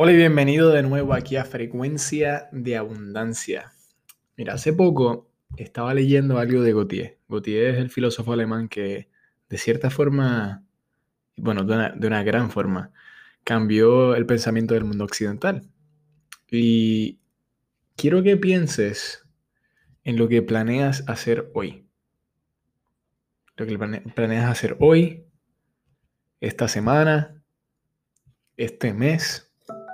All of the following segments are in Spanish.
Hola y bienvenido de nuevo aquí a Frecuencia de Abundancia. Mira, hace poco estaba leyendo algo de Gautier. Gautier es el filósofo alemán que de cierta forma, bueno, de una, de una gran forma, cambió el pensamiento del mundo occidental. Y quiero que pienses en lo que planeas hacer hoy. Lo que planeas hacer hoy, esta semana, este mes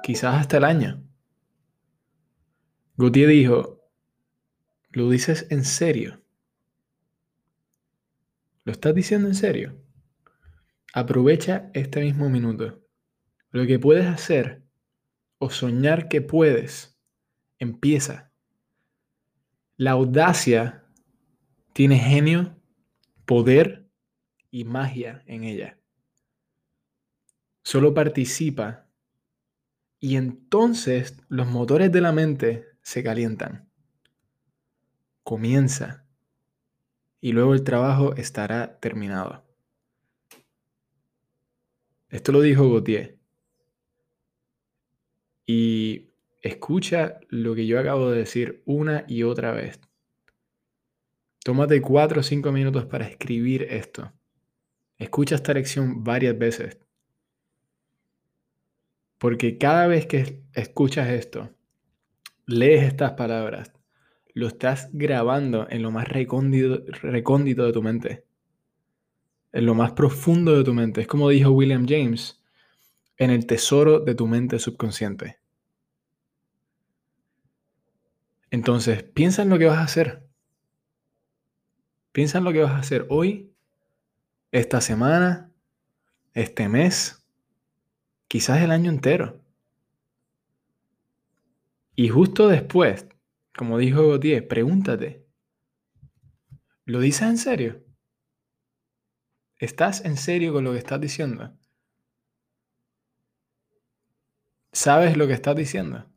quizás hasta el año. Gautier dijo, ¿lo dices en serio? ¿Lo estás diciendo en serio? Aprovecha este mismo minuto. Lo que puedes hacer o soñar que puedes, empieza. La audacia tiene genio, poder y magia en ella. Solo participa y entonces los motores de la mente se calientan. Comienza. Y luego el trabajo estará terminado. Esto lo dijo Gautier. Y escucha lo que yo acabo de decir una y otra vez. Tómate cuatro o cinco minutos para escribir esto. Escucha esta lección varias veces. Porque cada vez que escuchas esto, lees estas palabras, lo estás grabando en lo más recóndito, de tu mente, en lo más profundo de tu mente. Es como dijo William James, en el tesoro de tu mente subconsciente. Entonces, piensa en lo que vas a hacer. Piensa en lo que vas a hacer hoy, esta semana, este mes quizás el año entero. Y justo después, como dijo Gautier, pregúntate, ¿lo dices en serio? ¿Estás en serio con lo que estás diciendo? ¿Sabes lo que estás diciendo?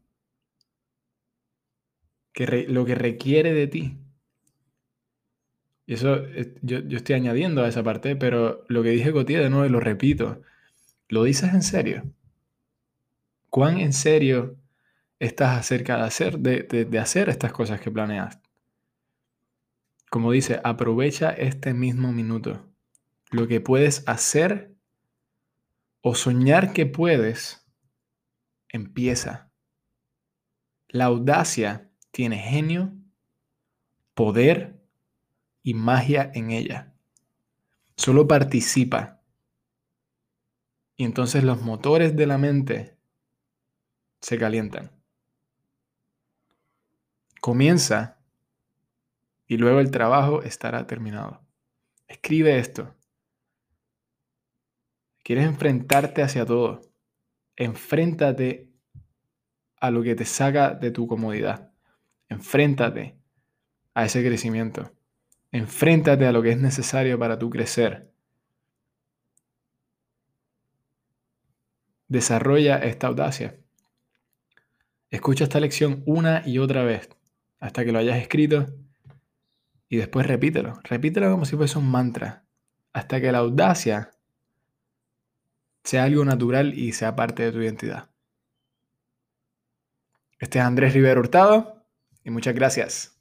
Que lo que requiere de ti. Y eso yo, yo, estoy añadiendo a esa parte, pero lo que dije Gautier de nuevo lo repito, ¿Lo dices en serio? ¿Cuán en serio estás acerca de hacer, de, hacer estas cosas que planeas? Como dice, aprovecha este mismo minuto. Lo que puedes hacer o soñar que puedes, empieza. La audacia tiene genio, poder y magia en ella. Solo participa y entonces los motores de la mente se calientan. Comienza y luego el trabajo estará terminado. Escribe esto. ¿Quieres enfrentarte hacia todo? Enfréntate a lo que te saca de tu comodidad. Enfréntate a ese crecimiento. Enfréntate a lo que es necesario para tu crecer. Desarrolla esta audacia. Escucha esta lección una y otra vez hasta que lo hayas escrito y después repítelo. Repítelo como si fuese un mantra hasta que la audacia sea algo natural y sea parte de tu identidad. Este es Andrés Rivero Hurtado y muchas gracias.